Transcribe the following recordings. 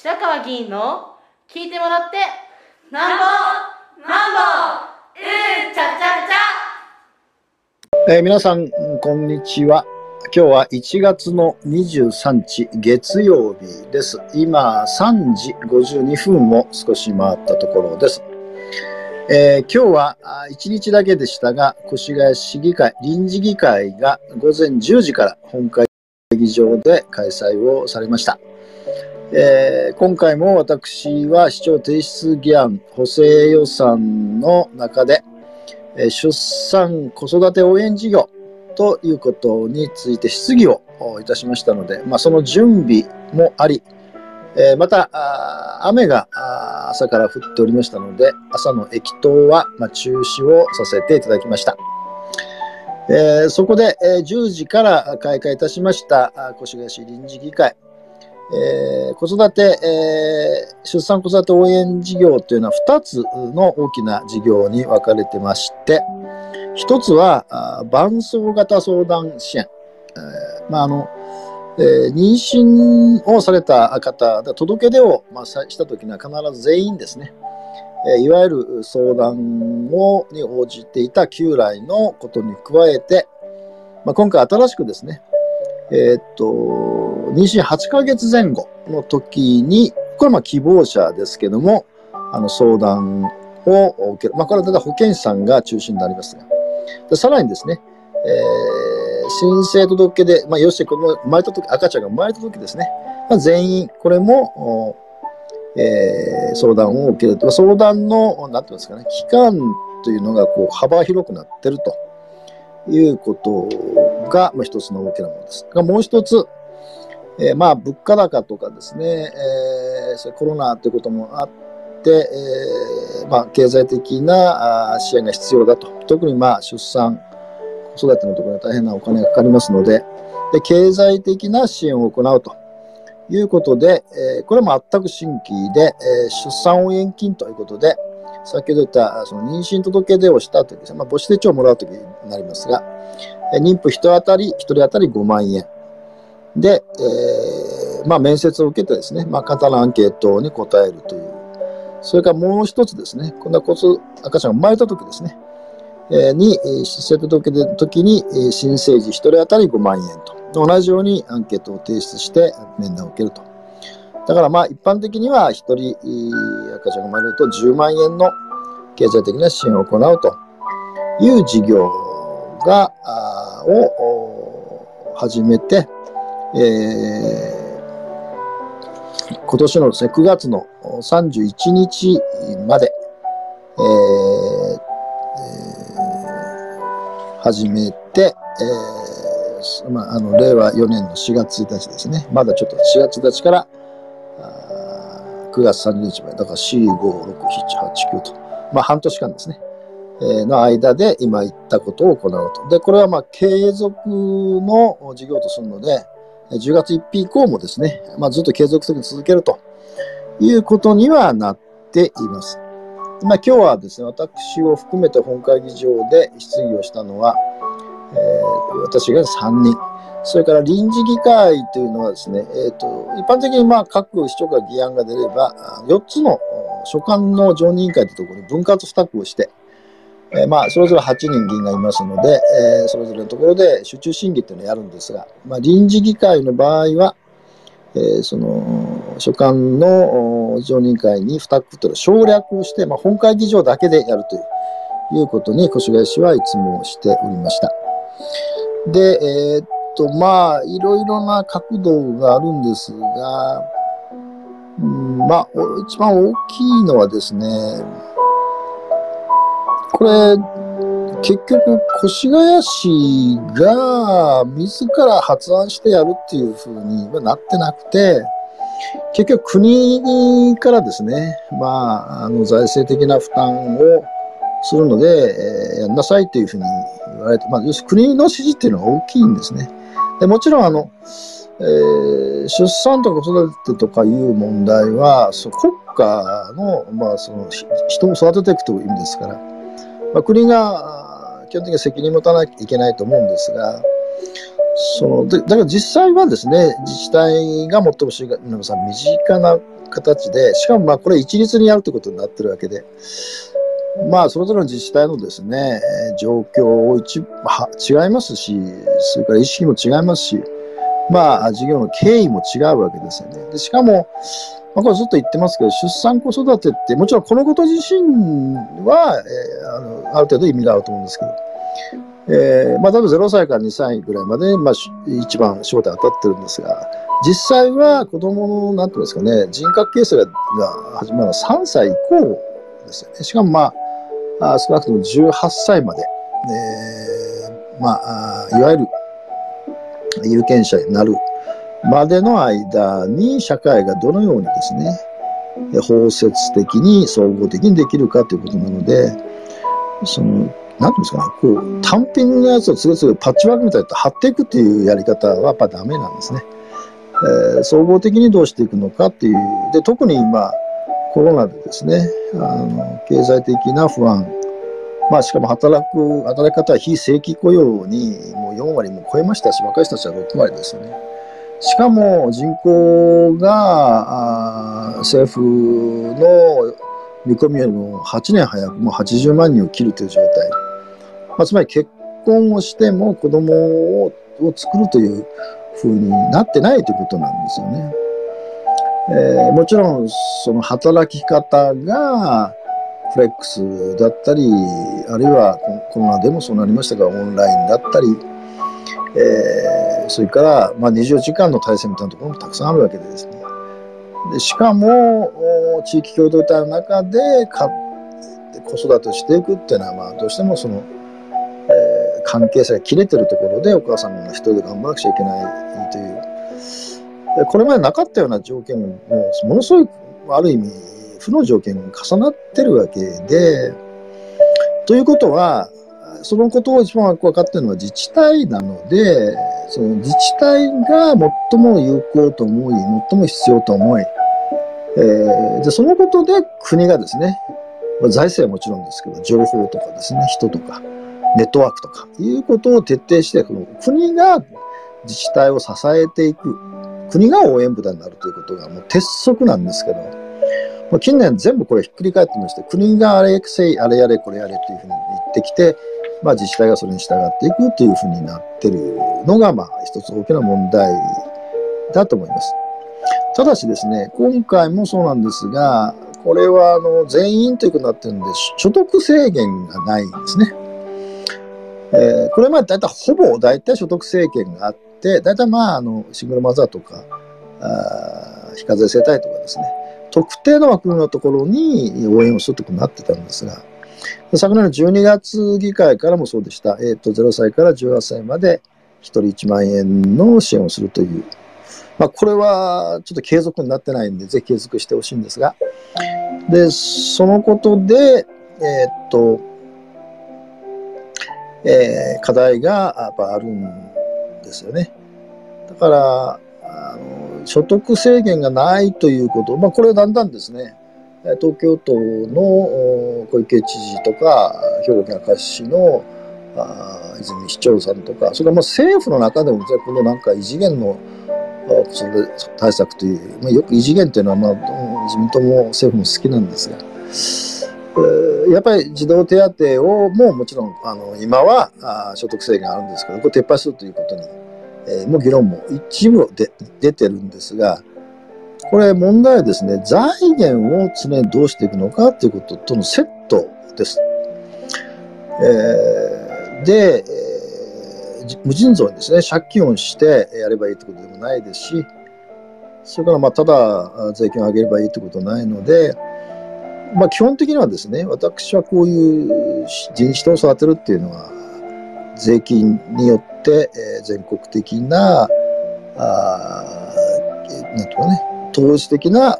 白川議員の聞いてもらってなんぼなんぼうんちゃちゃちゃ。えー、皆さんこんにちは。今日は1月の23日月曜日です。今3時52分を少し回ったところです。えー、今日は1日だけでしたが、越谷市議会、臨時議会が午前10時から本会議場で開催をされました。えー、今回も私は市長提出議案補正予算の中で、えー、出産子育て応援事業ということについて質疑をいたしましたので、まあ、その準備もあり、えー、また雨が朝から降っておりましたので朝の駅頭は、ま中止をさせていただきました。えー、そこで、えー、10時から開会いたしました越谷市臨時議会、えー、子育て、えー、出産子育て応援事業というのは2つの大きな事業に分かれてまして、1つは伴走型相談支援。えー、まああのえ、妊娠をされた方、届け出を、まあ、したときには必ず全員ですね、え、いわゆる相談をに応じていた旧来のことに加えて、まあ、今回新しくですね、えー、っと、妊娠8ヶ月前後の時に、これはまあ希望者ですけども、あの相談を受ける。まあ、これはただ保健師さんが中心になりますが。でさらにですね、えー、申請届けで、まあ、要するにこの生まれた時、赤ちゃんが生まれた時ですね、まあ、全員、これも、えー、相談を受けると。相談の、なんていうんですかね、期間というのがこう幅広くなってるということが、まあ、一つの大きなものです。がもう一つ、えー、まあ、物価高とかですね、えー、それコロナということもあって、えー、まあ、経済的な支援が必要だと。特にまあ、出産、子育てのところに大変なお金がかかりますので、で経済的な支援を行うということで、え、これも全く新規で、え、出産応援金ということで、先ほど言ったその妊娠届出をしたときですね、まあ、母子手帳をもらうときになりますが、妊婦1人当たり、1人当たり5万円。で、えー、まあ、面接を受けてですね、まあ、簡単なアンケートに答えるという。それからもう一つですね、こんなこつ赤ちゃんが生まれたときですね、えー、に、出生届出の時に、新生児1人当たり5万円と。同じようにアンケートを提出して面談を受けると。だからまあ一般的には1人赤ちゃんが生まれると10万円の経済的な支援を行うという事業が、を始めて、えー、今年のですね、9月の31日まで、えー始めて、えーまあ、あの令和4年の4月1日ですね。まだちょっと4月1日から9月30日まで、だから4、5、6、7、8、9と、まあ半年間ですね。え、の間で今言ったことを行うと。で、これはまあ継続の事業とするので、10月1日以降もですね、まあ、ずっと継続的に続けるということにはなっています。まあ、今日はですね、私を含めて本会議場で質疑をしたのは、えー、私が3人。それから臨時議会というのはですね、えーと、一般的にまあ各市長から議案が出れば、4つの所管の常任委員会というところに分割付託をして、えー、まあそれぞれ8人議員がいますので、えー、それぞれのところで集中審議というのをやるんですが、まあ、臨時議会の場合は、えー、その所管の常任会に付託というのを省略をして、まあ、本会議場だけでやるということに越谷市はいつもしておりました。で、えー、っと、まあ、いろいろな角度があるんですが、うん、まあ、一番大きいのはですね、これ、結局、越谷市が自ら発案してやるっていうふうにはなってなくて、結局国からですね、まあ、あの財政的な負担をするので、えー、やんなさいというふうに言われて、まあ、要するに国の指示っていうのが大きいんですね。でもちろんあの、えー、出産とか子育てとかいう問題は、そ国家の,、まあその人を育てていくという意味ですから、まあ、国が基本的に責任を持たなきゃいけないと思うんですが、そのだだから実際はですね、自治体が最も皆さ身近な形で、しかもまあこれ一律にやるということになってるわけで、まあそれぞれの自治体のですね、状況を一は違いますし、それから意識も違いますし、まあ事業の経緯も違うわけですよね。でしかも、まあ、これずっと言ってますけど、出産子育てって、もちろんこのこと自身は、えー、あのある程度意味があると思うんですけど、えー、まあ多分0歳から2歳ぐらいまで、まあ、一番焦点当たってるんですが、実際は子供の、なんていうんですかね、人格形成が始まるのは3歳以降ですよね。しかもまあ、あ少なくとも18歳まで、えー、まあ、いわゆる有権者になるまでの間に社会がどのようにですね、包摂的に総合的にできるかということなので、その、なんていうんですかね、こう、単品のやつを次々パッチワークみたいに貼っていくっていうやり方はやっぱダメなんですね。えー、総合的にどうしていくのかっていう。で、特に今、コロナでですね、あの、経済的な不安、まあ、しかも働く、働き方は非正規雇用にもう4割も超えましたし、若い人たちは6割ですよね。しかも人口が政府の見込みよりも8年早くもう80万人を切るという状態。まあ、つまり結婚をしても子供を作るというふうになってないということなんですよね。えー、もちろんその働き方がフレックスだったり、あるいはコロナでもそうなりましたが、オンラインだったり、えー、それから、まあ、24時間の体制みたいなところもたくさんあるわけでですね。でしかも、地域共同体の中でか子育てをしていくっていうのは、まあ、どうしてもその、えー、関係性が切れてるところでお母さんが一人で頑張らなくちゃいけないという、これまでなかったような条件も、ものすごい、ある意味、負の条件が重なってるわけで、ということは、そのことを一番分かってるのは自治体なので、その自治体が最も有効と思い、最も必要と思い、えー、でそのことで国がですね、財政はもちろんですけど、情報とかですね、人とか、ネットワークとか、いうことを徹底して、国が自治体を支えていく、国が応援部団になるということがもう鉄則なんですけど、まあ近年全部これひっくり返ってまして、国があれせい、あれやれ、これやれというふうに言ってきて、まあ、自治体がそれに従っていくというふうになってるのが、まあ、一つ大きな問題だと思います。ただしですね、今回もそうなんですが、これはあの全員ということになってるんで、所得制限がないんですね。えー、これまで大体ほぼ大体所得制限があって、大体まあ、あの、シングルマザーとか、あ非課税世帯とかですね、特定の枠のところに応援をするということになってたんですが、昨年の12月議会からもそうでした。えっ、ー、と、0歳から18歳まで1人1万円の支援をするという。まあ、これはちょっと継続になってないんで、ぜひ継続してほしいんですが。で、そのことで、えっ、と、えー、課題がやっぱあるんですよね。だから、あの所得制限がないということ、まあ、これだんだんですね、東京都の小池知事とか兵庫県明石市の泉市長さんとかそれからまあ政府の中でもこのなんか異次元の子育て対策という、まあ、よく異次元というのはまあ自民党も政府も好きなんですが。やっぱり児童手当をももちろんあの今はあ所得制限あるんですけどこれ撤廃するということに、え、も議論も一部で出てるんですがこれ問題はですね、財源を常にどうしていくのかということとのセットです。えー、で、えー、無尽蔵にですね、借金をしてやればいいということでもないですし、それからまあただ税金を上げればいいということはないので、まあ基本的にはですね、私はこういう人種を育てるっていうのは、税金によって、えー、全国的な、あなんとかね、統一的な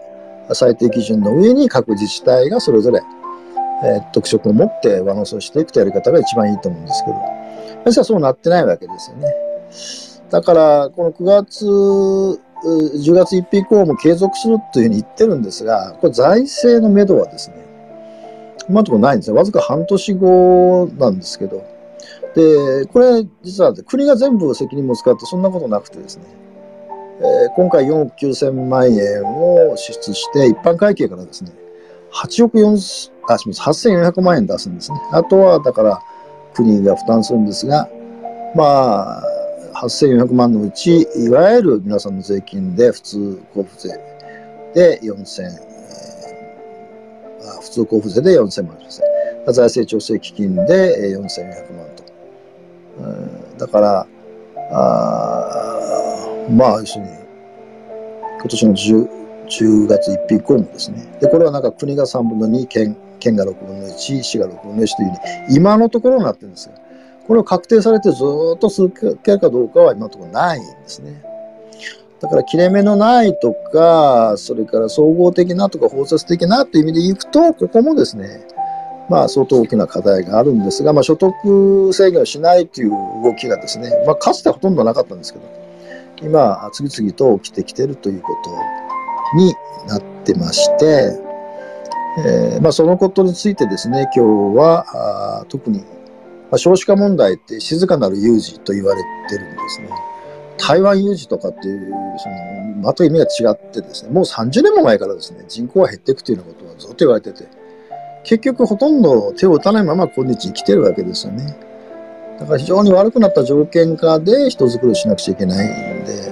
最低基準の上に各自治体がそれぞれ、えー、特色を持って上乗せをしていくというやり方が一番いいと思うんですけど、実はそうなってないわけですよね。だから、この9月、10月1日以降も継続するというふうに言ってるんですが、これ財政のめどはですね、今のところないんですよ。わずか半年後なんですけど。で、これ実は国が全部責任を使ってそんなことなくてですね、えー今回4億9000万円を支出して、一般会計からですね、8億4、あ、すみません、8400万円出すんですね。あとは、だから、国が負担するんですが、まあ、8400万のうち、いわゆる皆さんの税金で、普通交付税で4000、えーあ普通交付税で4000万ですね。財政調整基金で4400万と。うんだから、あまあ、要するに、今年の 10, 10月1日以降もですね。で、これはなんか国が3分の2、県県が6分の1、市が6分の1というふうに、今のところになってるんですが、これを確定されてずっと続けるかどうかは今のところないんですね。だから切れ目のないとか、それから総合的なとか包摂的なという意味でいくと、ここもですね、まあ相当大きな課題があるんですが、まあ所得制限をしないという動きがですね、まあかつてほとんどなかったんですけど、今、次々と起きてきてるということになってまして、えーまあそのことについてですね、今日はあ特に、まあ、少子化問題って静かなる有事と言われてるんですね。台湾有事とかっていう、その、また意味が違ってですね、もう30年も前からですね、人口が減っていくというようなことはずっと言われてて、結局ほとんど手を打たないまま今日生きてるわけですよね。だから非常に悪くなった条件下で人づくりしなくちゃいけないんで、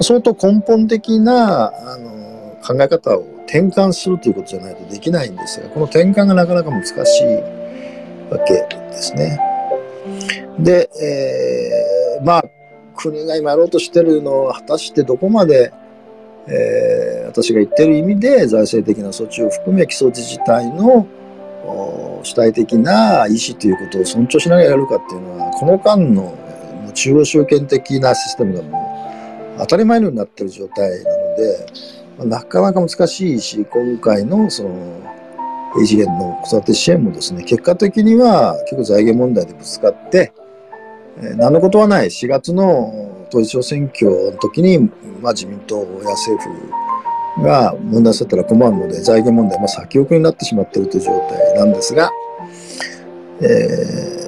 相当根本的なあの考え方を転換するということじゃないとできないんですが、この転換がなかなか難しいわけですね。で、えーまあ、国が今やろうとしてるのは果たしてどこまで、えー私が言ってる意味で財政的な措置を含め基礎自治体の主体的な意思ということを尊重しながらやるかっていうのはこの間の中央集権的なシステムがもう当たり前のようになってる状態なので、なかなか難しいし今回のその異次元の子育て支援もですね結果的には結構財源問題でぶつかって、え何のことはない4月の統一地方選挙の時に、まあ、自民党や政府が問題されたら困るので財源問題、まあ、先送りになってしまっているという状態なんですが、えー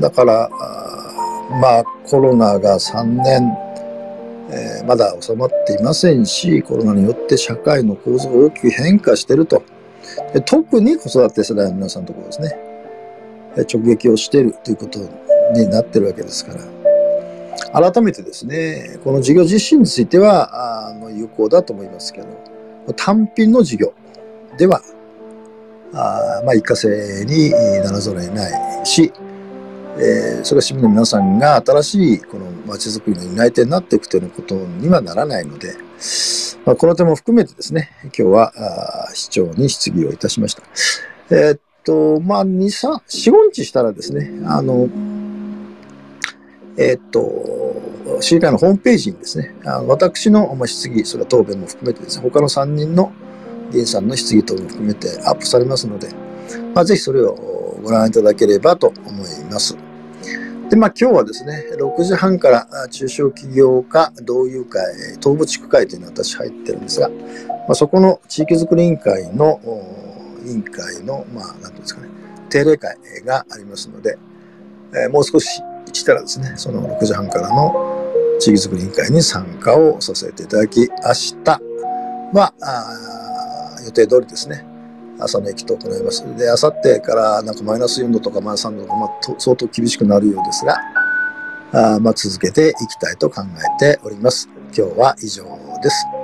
だからあまあコロナが3年、えーまだ収まっていませんしコロナによって社会の構造が大きく変化していると。特に子育て世代の皆さんのところですね。直撃をしているということになってるわけですから。改めてですねこの事業実施についてはあの有効だと思いますけど単品の事業ではあまあ一過性にならざるを得ないし、えーそれは市民の皆さんが新しいこの街づくりの担い手になっていくということにはならないので、まあ、この点も含めてですね今日は市長に質疑をいたしました。えーっとまあ2、3、4、5日したらですねあのえーっと、市議会のホームページにですね、あ私の質疑、それは答弁も含めてですね、他の3人の議員さんの質疑等も含めてアップされますので、まあ、ぜひそれをご覧いただければと思います。で、まあ今日はですね、6時半から中小企業家同友会、東部地区会というのが私入ってるんですが、まあ、そこの地域づくり委員会の委員会の、まあ、なんていうんですかね、定例会がありますので、えーもう少ししたらですね、その6時半からの地域づくり委員会に参加をさせていただき、明日は、予定通りですね、朝の駅と行います。で、あさってからなんかマイナス4度とかマイナス3度とか、まあ、相当厳しくなるようですが、あまあ、続けていきたいと考えております。今日は以上です。